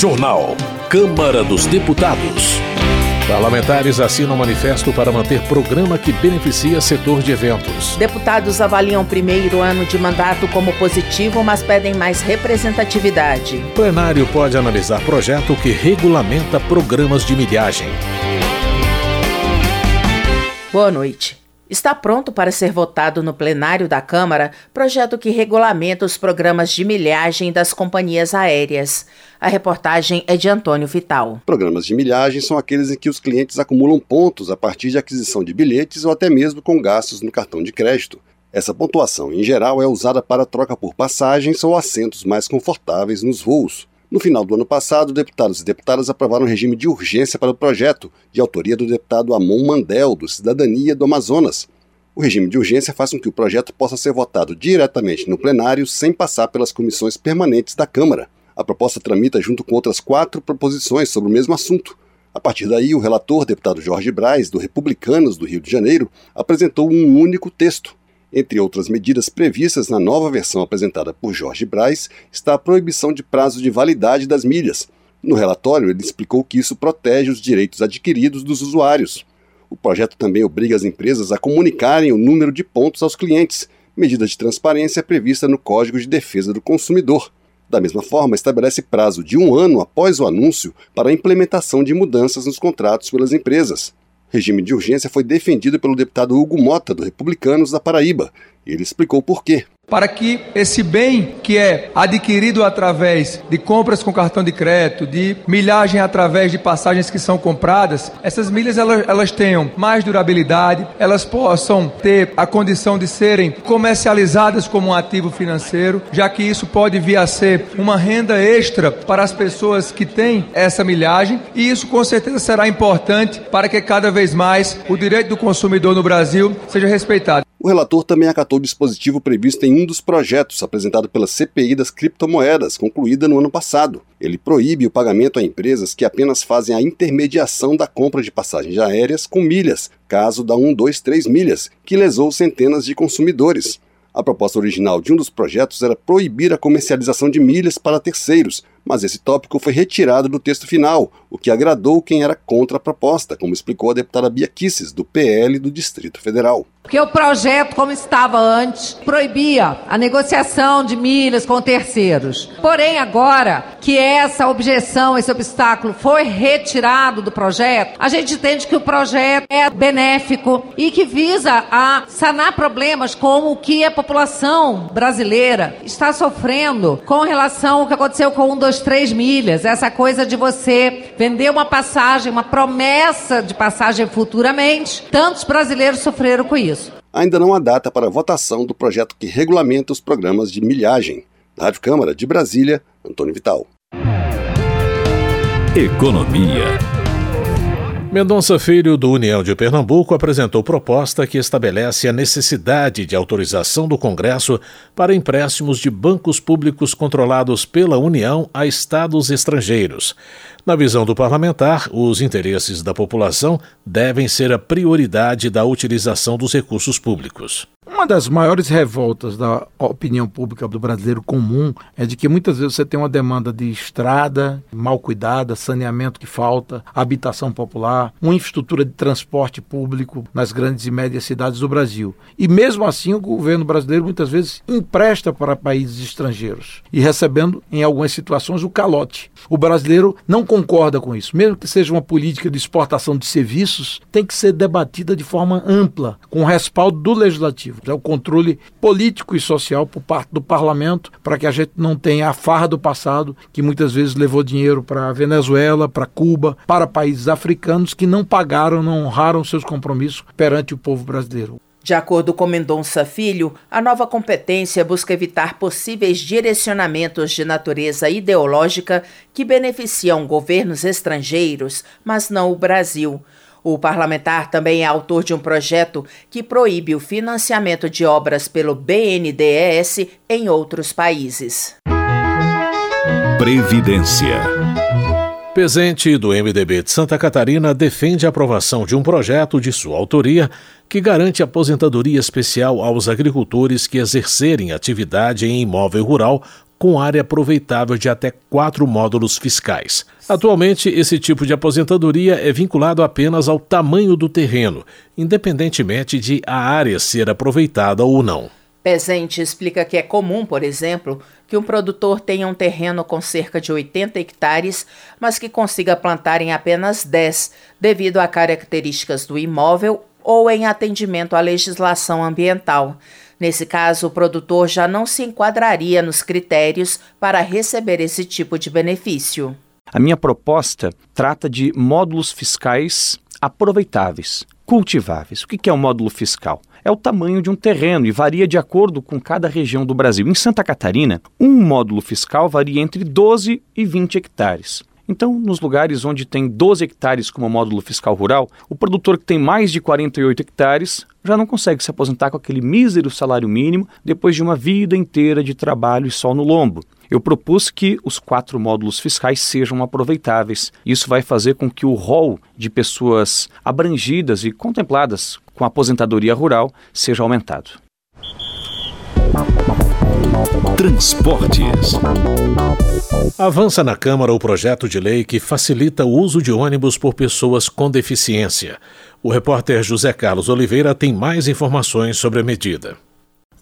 Jornal. Câmara dos Deputados. Parlamentares assinam manifesto para manter programa que beneficia setor de eventos. Deputados avaliam primeiro ano de mandato como positivo, mas pedem mais representatividade. Plenário pode analisar projeto que regulamenta programas de milhagem. Boa noite. Está pronto para ser votado no plenário da Câmara projeto que regulamenta os programas de milhagem das companhias aéreas. A reportagem é de Antônio Vital. Programas de milhagem são aqueles em que os clientes acumulam pontos a partir de aquisição de bilhetes ou até mesmo com gastos no cartão de crédito. Essa pontuação, em geral, é usada para troca por passagens ou assentos mais confortáveis nos voos. No final do ano passado, deputados e deputadas aprovaram um regime de urgência para o projeto, de autoria do deputado Amon Mandel, do Cidadania do Amazonas. O regime de urgência faz com que o projeto possa ser votado diretamente no plenário sem passar pelas comissões permanentes da Câmara. A proposta tramita junto com outras quatro proposições sobre o mesmo assunto. A partir daí, o relator, deputado Jorge Braz, do Republicanos do Rio de Janeiro, apresentou um único texto. Entre outras medidas previstas na nova versão apresentada por Jorge Braz está a proibição de prazo de validade das milhas. No relatório, ele explicou que isso protege os direitos adquiridos dos usuários. O projeto também obriga as empresas a comunicarem o número de pontos aos clientes, medida de transparência prevista no Código de Defesa do Consumidor. Da mesma forma, estabelece prazo de um ano após o anúncio para a implementação de mudanças nos contratos pelas empresas regime de urgência foi defendido pelo deputado Hugo Mota, do Republicanos da Paraíba. Ele explicou por quê para que esse bem que é adquirido através de compras com cartão de crédito, de milhagem através de passagens que são compradas, essas milhas elas, elas tenham mais durabilidade, elas possam ter a condição de serem comercializadas como um ativo financeiro, já que isso pode vir a ser uma renda extra para as pessoas que têm essa milhagem, e isso com certeza será importante para que cada vez mais o direito do consumidor no Brasil seja respeitado. O relator também acatou o dispositivo previsto em um dos projetos apresentado pela CPI das criptomoedas, concluída no ano passado. Ele proíbe o pagamento a empresas que apenas fazem a intermediação da compra de passagens aéreas com milhas, caso da 123 milhas, que lesou centenas de consumidores. A proposta original de um dos projetos era proibir a comercialização de milhas para terceiros, mas esse tópico foi retirado do texto final, o que agradou quem era contra a proposta, como explicou a deputada Bia Kisses, do PL do Distrito Federal. Porque o projeto, como estava antes, proibia a negociação de milhas com terceiros. Porém, agora que essa objeção, esse obstáculo foi retirado do projeto, a gente entende que o projeto é benéfico e que visa a sanar problemas como o que a população brasileira está sofrendo com relação ao que aconteceu com o 1, duas, três milhas. Essa coisa de você vender uma passagem, uma promessa de passagem futuramente. Tantos brasileiros sofreram com isso. Ainda não há data para a votação do projeto que regulamenta os programas de milhagem. Da Rádio Câmara de Brasília, Antônio Vital. Economia. Mendonça Filho, do União de Pernambuco, apresentou proposta que estabelece a necessidade de autorização do Congresso para empréstimos de bancos públicos controlados pela União a estados estrangeiros. Na visão do parlamentar, os interesses da população devem ser a prioridade da utilização dos recursos públicos. Uma das maiores revoltas da opinião pública do brasileiro comum é de que muitas vezes você tem uma demanda de estrada mal cuidada, saneamento que falta, habitação popular, uma infraestrutura de transporte público nas grandes e médias cidades do Brasil. E mesmo assim o governo brasileiro muitas vezes empresta para países estrangeiros e recebendo em algumas situações o calote. O brasileiro não concorda com isso. Mesmo que seja uma política de exportação de serviços, tem que ser debatida de forma ampla, com o respaldo do legislativo é o controle político e social por parte do parlamento, para que a gente não tenha a farra do passado, que muitas vezes levou dinheiro para a Venezuela, para Cuba, para países africanos que não pagaram, não honraram seus compromissos perante o povo brasileiro. De acordo com Mendonça Filho, a nova competência busca evitar possíveis direcionamentos de natureza ideológica que beneficiam governos estrangeiros, mas não o Brasil. O parlamentar também é autor de um projeto que proíbe o financiamento de obras pelo BNDES em outros países. Previdência. Presente do MDB de Santa Catarina defende a aprovação de um projeto de sua autoria que garante aposentadoria especial aos agricultores que exercerem atividade em imóvel rural com área aproveitável de até quatro módulos fiscais. Atualmente, esse tipo de aposentadoria é vinculado apenas ao tamanho do terreno, independentemente de a área ser aproveitada ou não. Pezente explica que é comum, por exemplo, que um produtor tenha um terreno com cerca de 80 hectares, mas que consiga plantar em apenas 10, devido a características do imóvel ou em atendimento à legislação ambiental. Nesse caso, o produtor já não se enquadraria nos critérios para receber esse tipo de benefício. A minha proposta trata de módulos fiscais aproveitáveis, cultiváveis. O que é um módulo fiscal? É o tamanho de um terreno e varia de acordo com cada região do Brasil. Em Santa Catarina, um módulo fiscal varia entre 12 e 20 hectares. Então, nos lugares onde tem 12 hectares como módulo fiscal rural, o produtor que tem mais de 48 hectares já não consegue se aposentar com aquele mísero salário mínimo depois de uma vida inteira de trabalho e sol no lombo. Eu propus que os quatro módulos fiscais sejam aproveitáveis. Isso vai fazer com que o rol de pessoas abrangidas e contempladas com a aposentadoria rural seja aumentado. Transportes. Avança na Câmara o projeto de lei que facilita o uso de ônibus por pessoas com deficiência. O repórter José Carlos Oliveira tem mais informações sobre a medida.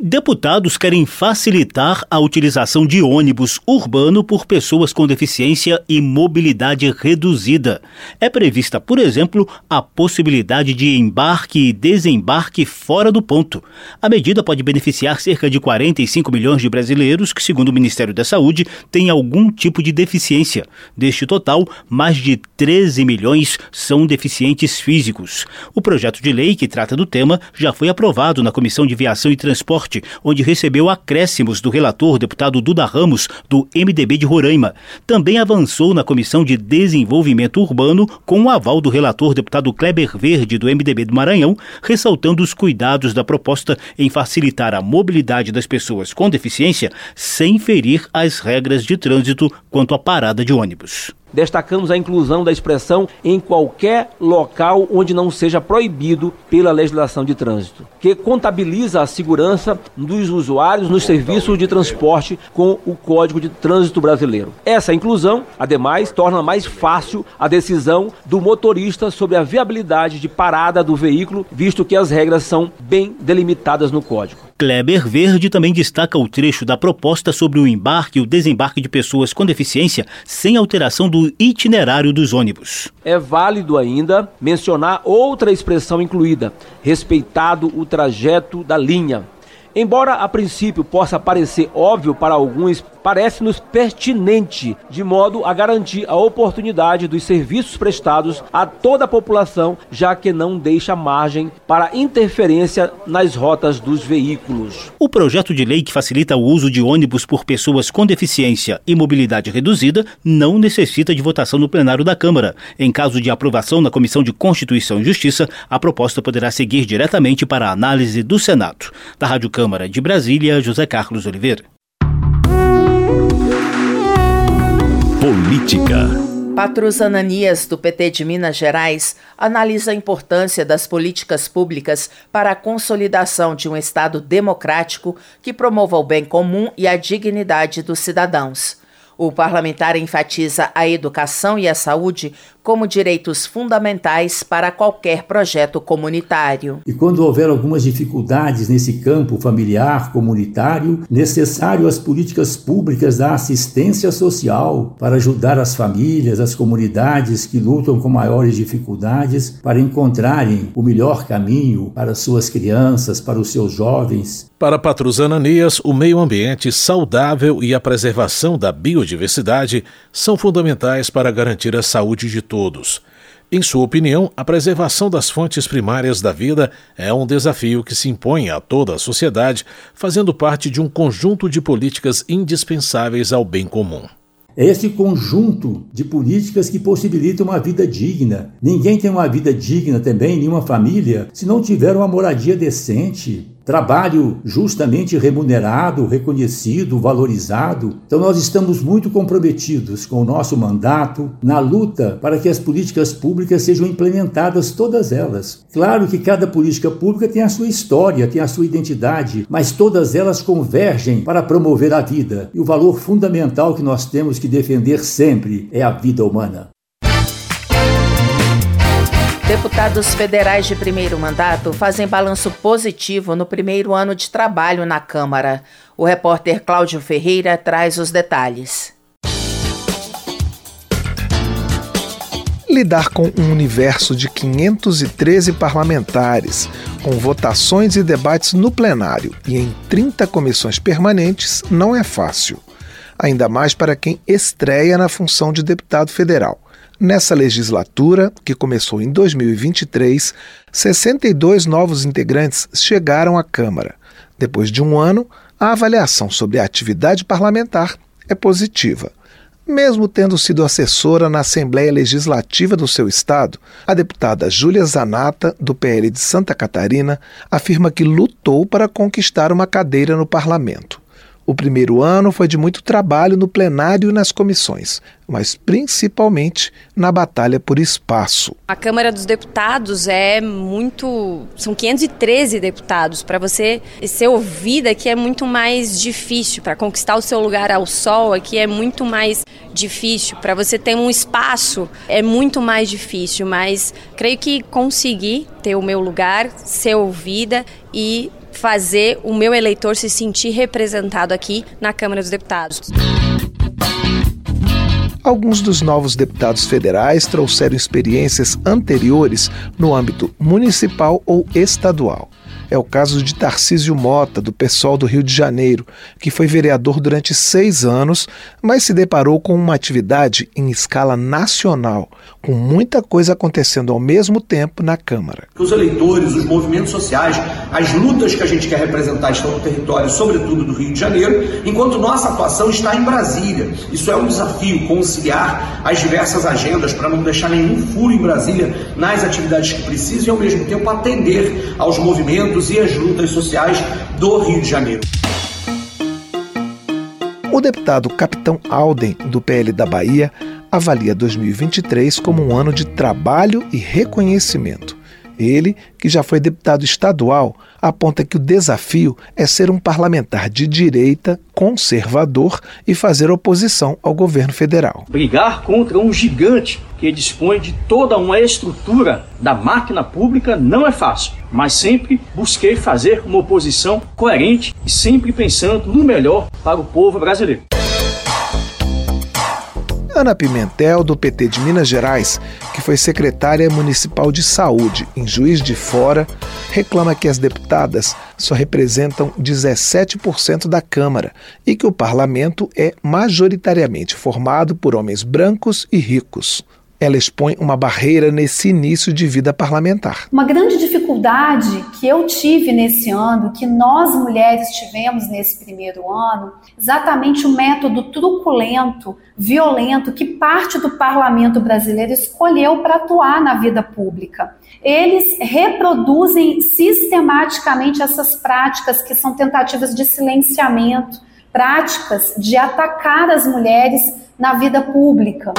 Deputados querem facilitar a utilização de ônibus urbano por pessoas com deficiência e mobilidade reduzida. É prevista, por exemplo, a possibilidade de embarque e desembarque fora do ponto. A medida pode beneficiar cerca de 45 milhões de brasileiros que, segundo o Ministério da Saúde, têm algum tipo de deficiência. Deste total, mais de 13 milhões são deficientes físicos. O projeto de lei que trata do tema já foi aprovado na Comissão de Viação e Transporte Norte, onde recebeu acréscimos do relator deputado Duda Ramos, do MDB de Roraima. Também avançou na Comissão de Desenvolvimento Urbano com o aval do relator deputado Kleber Verde, do MDB do Maranhão, ressaltando os cuidados da proposta em facilitar a mobilidade das pessoas com deficiência sem ferir as regras de trânsito quanto à parada de ônibus. Destacamos a inclusão da expressão em qualquer local onde não seja proibido pela legislação de trânsito, que contabiliza a segurança dos usuários nos serviços de transporte com o Código de Trânsito Brasileiro. Essa inclusão, ademais, torna mais fácil a decisão do motorista sobre a viabilidade de parada do veículo, visto que as regras são bem delimitadas no Código. Kleber Verde também destaca o trecho da proposta sobre o embarque e o desembarque de pessoas com deficiência sem alteração do itinerário dos ônibus. É válido ainda mencionar outra expressão incluída: respeitado o trajeto da linha. Embora a princípio possa parecer óbvio para alguns parece-nos pertinente, de modo a garantir a oportunidade dos serviços prestados a toda a população, já que não deixa margem para interferência nas rotas dos veículos. O projeto de lei que facilita o uso de ônibus por pessoas com deficiência e mobilidade reduzida não necessita de votação no plenário da Câmara. Em caso de aprovação na Comissão de Constituição e Justiça, a proposta poderá seguir diretamente para a análise do Senado. Da Rádio Câmara de Brasília, José Carlos Oliveira. Política. Patrus Ananias, do PT de Minas Gerais, analisa a importância das políticas públicas para a consolidação de um Estado democrático que promova o bem comum e a dignidade dos cidadãos. O parlamentar enfatiza a educação e a saúde como direitos fundamentais para qualquer projeto comunitário. E quando houver algumas dificuldades nesse campo familiar, comunitário, necessário as políticas públicas da assistência social para ajudar as famílias, as comunidades que lutam com maiores dificuldades para encontrarem o melhor caminho para suas crianças, para os seus jovens. Para Patrus Ananias, o meio ambiente saudável e a preservação da biodiversidade são fundamentais para garantir a saúde de todos todos. Em sua opinião, a preservação das fontes primárias da vida é um desafio que se impõe a toda a sociedade, fazendo parte de um conjunto de políticas indispensáveis ao bem comum. É esse conjunto de políticas que possibilita uma vida digna. Ninguém tem uma vida digna também, nenhuma família, se não tiver uma moradia decente trabalho justamente remunerado, reconhecido, valorizado. Então, nós estamos muito comprometidos com o nosso mandato na luta para que as políticas públicas sejam implementadas, todas elas. Claro que cada política pública tem a sua história, tem a sua identidade, mas todas elas convergem para promover a vida. E o valor fundamental que nós temos que defender sempre é a vida humana. Deputados federais de primeiro mandato fazem balanço positivo no primeiro ano de trabalho na Câmara. O repórter Cláudio Ferreira traz os detalhes. Lidar com um universo de 513 parlamentares, com votações e debates no plenário e em 30 comissões permanentes, não é fácil. Ainda mais para quem estreia na função de deputado federal. Nessa legislatura, que começou em 2023, 62 novos integrantes chegaram à Câmara. Depois de um ano, a avaliação sobre a atividade parlamentar é positiva. Mesmo tendo sido assessora na Assembleia Legislativa do seu estado, a deputada Júlia Zanata, do PL de Santa Catarina, afirma que lutou para conquistar uma cadeira no parlamento. O primeiro ano foi de muito trabalho no plenário e nas comissões, mas principalmente na batalha por espaço. A Câmara dos Deputados é muito. São 513 deputados. Para você ser ouvida aqui é muito mais difícil. Para conquistar o seu lugar ao sol aqui é muito mais difícil. Para você ter um espaço é muito mais difícil. Mas creio que consegui ter o meu lugar, ser ouvida e fazer o meu eleitor se sentir representado aqui na Câmara dos Deputados. Alguns dos novos deputados federais trouxeram experiências anteriores no âmbito municipal ou estadual. É o caso de Tarcísio Mota, do PSOL do Rio de Janeiro, que foi vereador durante seis anos, mas se deparou com uma atividade em escala nacional, com muita coisa acontecendo ao mesmo tempo na Câmara. Os eleitores, os movimentos sociais, as lutas que a gente quer representar estão no território, sobretudo do Rio de Janeiro, enquanto nossa atuação está em Brasília. Isso é um desafio, conciliar as diversas agendas para não deixar nenhum furo em Brasília nas atividades que precisam e, ao mesmo tempo, atender aos movimentos e as lutas sociais do Rio de Janeiro. O deputado Capitão Alden, do PL da Bahia, avalia 2023 como um ano de trabalho e reconhecimento. Ele, que já foi deputado estadual, aponta que o desafio é ser um parlamentar de direita, conservador e fazer oposição ao governo federal. Brigar contra um gigante que dispõe de toda uma estrutura da máquina pública não é fácil, mas sempre busquei fazer uma oposição coerente e sempre pensando no melhor para o povo brasileiro. Ana Pimentel, do PT de Minas Gerais, que foi secretária municipal de saúde em Juiz de Fora, reclama que as deputadas só representam 17% da Câmara e que o parlamento é majoritariamente formado por homens brancos e ricos ela expõe uma barreira nesse início de vida parlamentar. Uma grande dificuldade que eu tive nesse ano, que nós mulheres tivemos nesse primeiro ano, exatamente o método truculento, violento que parte do parlamento brasileiro escolheu para atuar na vida pública. Eles reproduzem sistematicamente essas práticas que são tentativas de silenciamento, práticas de atacar as mulheres na vida pública.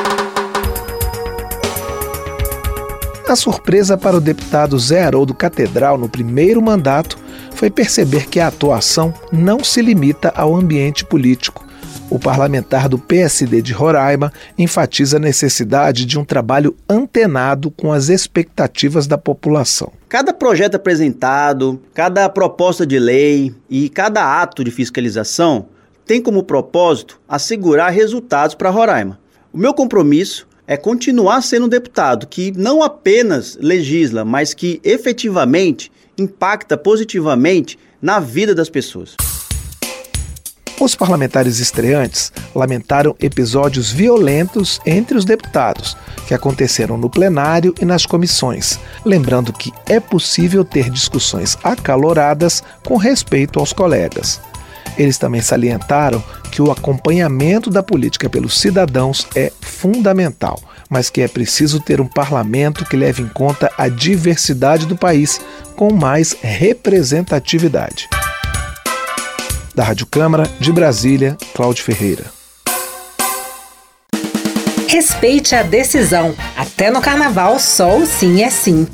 A surpresa para o deputado Zé Haroldo Catedral no primeiro mandato foi perceber que a atuação não se limita ao ambiente político. O parlamentar do PSD de Roraima enfatiza a necessidade de um trabalho antenado com as expectativas da população. Cada projeto apresentado, cada proposta de lei e cada ato de fiscalização tem como propósito assegurar resultados para Roraima. O meu compromisso é continuar sendo um deputado que não apenas legisla, mas que efetivamente impacta positivamente na vida das pessoas. Os parlamentares estreantes lamentaram episódios violentos entre os deputados, que aconteceram no plenário e nas comissões, lembrando que é possível ter discussões acaloradas com respeito aos colegas. Eles também salientaram que o acompanhamento da política pelos cidadãos é fundamental, mas que é preciso ter um parlamento que leve em conta a diversidade do país com mais representatividade. Da Rádio Câmara de Brasília, Cláudio Ferreira. Respeite a decisão. Até no carnaval, só o sim é sim.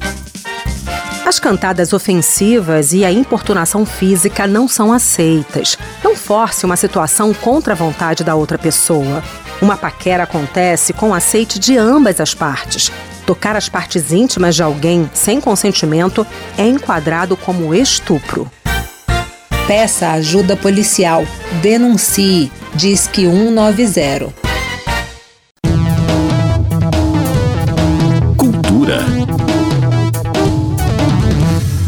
As cantadas ofensivas e a importunação física não são aceitas. Não force uma situação contra a vontade da outra pessoa. Uma paquera acontece com aceite de ambas as partes. Tocar as partes íntimas de alguém sem consentimento é enquadrado como estupro. Peça ajuda policial. Denuncie. Diz que 190.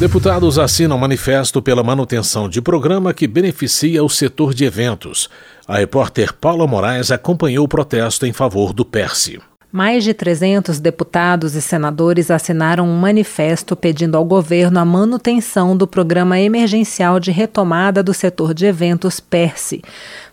Deputados assinam manifesto pela manutenção de programa que beneficia o setor de eventos. A repórter Paula Moraes acompanhou o protesto em favor do Perse. Mais de 300 deputados e senadores assinaram um manifesto pedindo ao governo a manutenção do programa emergencial de retomada do setor de eventos PERSE.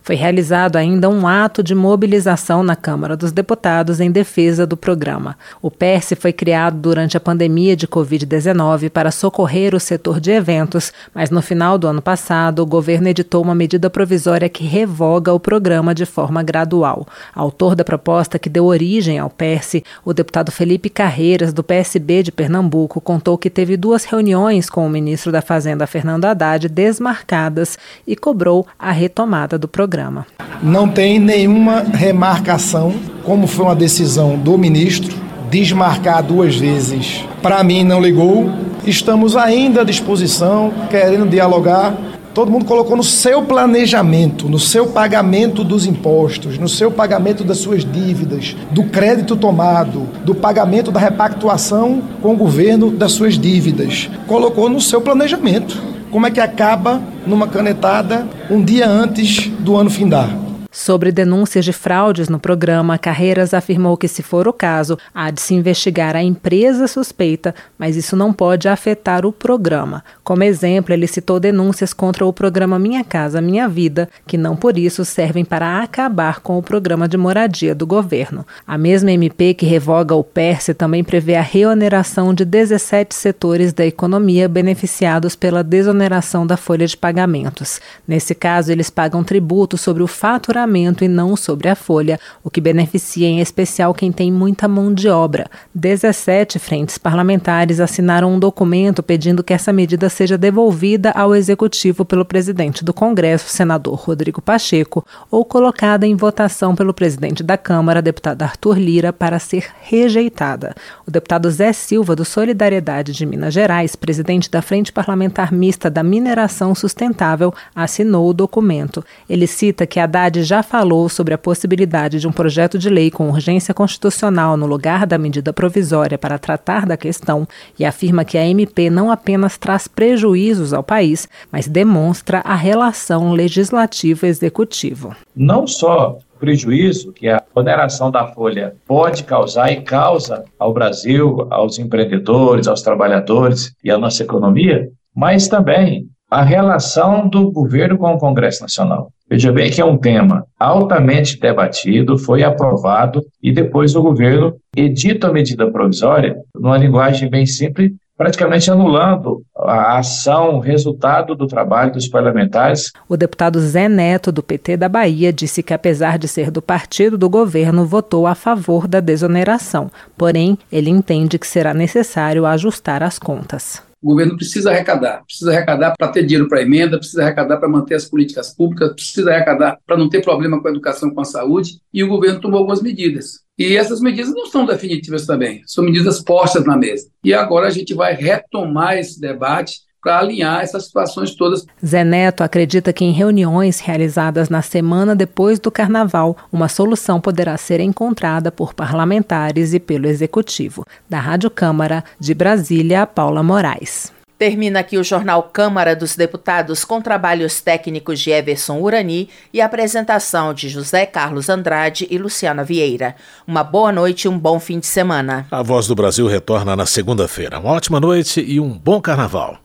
Foi realizado ainda um ato de mobilização na Câmara dos Deputados em defesa do programa. O PERSE foi criado durante a pandemia de Covid-19 para socorrer o setor de eventos, mas no final do ano passado o governo editou uma medida provisória que revoga o programa de forma gradual. Autor da proposta que deu origem ao PERSE, o deputado Felipe Carreiras, do PSB de Pernambuco, contou que teve duas reuniões com o ministro da Fazenda, Fernando Haddad, desmarcadas e cobrou a retomada do programa programa. Não tem nenhuma remarcação, como foi uma decisão do ministro, desmarcar duas vezes. Para mim, não ligou. Estamos ainda à disposição, querendo dialogar. Todo mundo colocou no seu planejamento, no seu pagamento dos impostos, no seu pagamento das suas dívidas, do crédito tomado, do pagamento da repactuação com o governo das suas dívidas. Colocou no seu planejamento como é que acaba numa canetada um dia antes do ano findar. Sobre denúncias de fraudes no programa, Carreiras afirmou que, se for o caso, há de se investigar a empresa suspeita, mas isso não pode afetar o programa. Como exemplo, ele citou denúncias contra o programa Minha Casa Minha Vida, que não por isso servem para acabar com o programa de moradia do governo. A mesma MP que revoga o PERSE também prevê a reoneração de 17 setores da economia beneficiados pela desoneração da folha de pagamentos. Nesse caso, eles pagam tributo sobre o faturamento e não sobre a folha, o que beneficia em especial quem tem muita mão de obra. 17 frentes parlamentares assinaram um documento pedindo que essa medida seja devolvida ao Executivo pelo presidente do Congresso, senador Rodrigo Pacheco, ou colocada em votação pelo presidente da Câmara, deputado Arthur Lira, para ser rejeitada. O deputado Zé Silva, do Solidariedade de Minas Gerais, presidente da Frente Parlamentar Mista da Mineração Sustentável, assinou o documento. Ele cita que Haddad já já falou sobre a possibilidade de um projeto de lei com urgência constitucional no lugar da medida provisória para tratar da questão e afirma que a MP não apenas traz prejuízos ao país, mas demonstra a relação legislativo-executivo. Não só prejuízo que a oneração da folha pode causar e causa ao Brasil, aos empreendedores, aos trabalhadores e à nossa economia, mas também a relação do governo com o Congresso Nacional. Veja bem que é um tema altamente debatido, foi aprovado e depois o governo edita a medida provisória, numa linguagem bem simples, praticamente anulando a ação, o resultado do trabalho dos parlamentares. O deputado Zé Neto, do PT da Bahia, disse que, apesar de ser do partido do governo, votou a favor da desoneração. Porém, ele entende que será necessário ajustar as contas. O governo precisa arrecadar, precisa arrecadar para ter dinheiro para emenda, precisa arrecadar para manter as políticas públicas, precisa arrecadar para não ter problema com a educação, com a saúde, e o governo tomou algumas medidas. E essas medidas não são definitivas também, são medidas postas na mesa. E agora a gente vai retomar esse debate para alinhar essas situações todas. Zé Neto acredita que em reuniões realizadas na semana depois do carnaval, uma solução poderá ser encontrada por parlamentares e pelo executivo. Da Rádio Câmara de Brasília, Paula Moraes. Termina aqui o jornal Câmara dos Deputados com trabalhos técnicos de Everson Urani e apresentação de José Carlos Andrade e Luciana Vieira. Uma boa noite e um bom fim de semana. A Voz do Brasil retorna na segunda-feira. Uma ótima noite e um bom carnaval.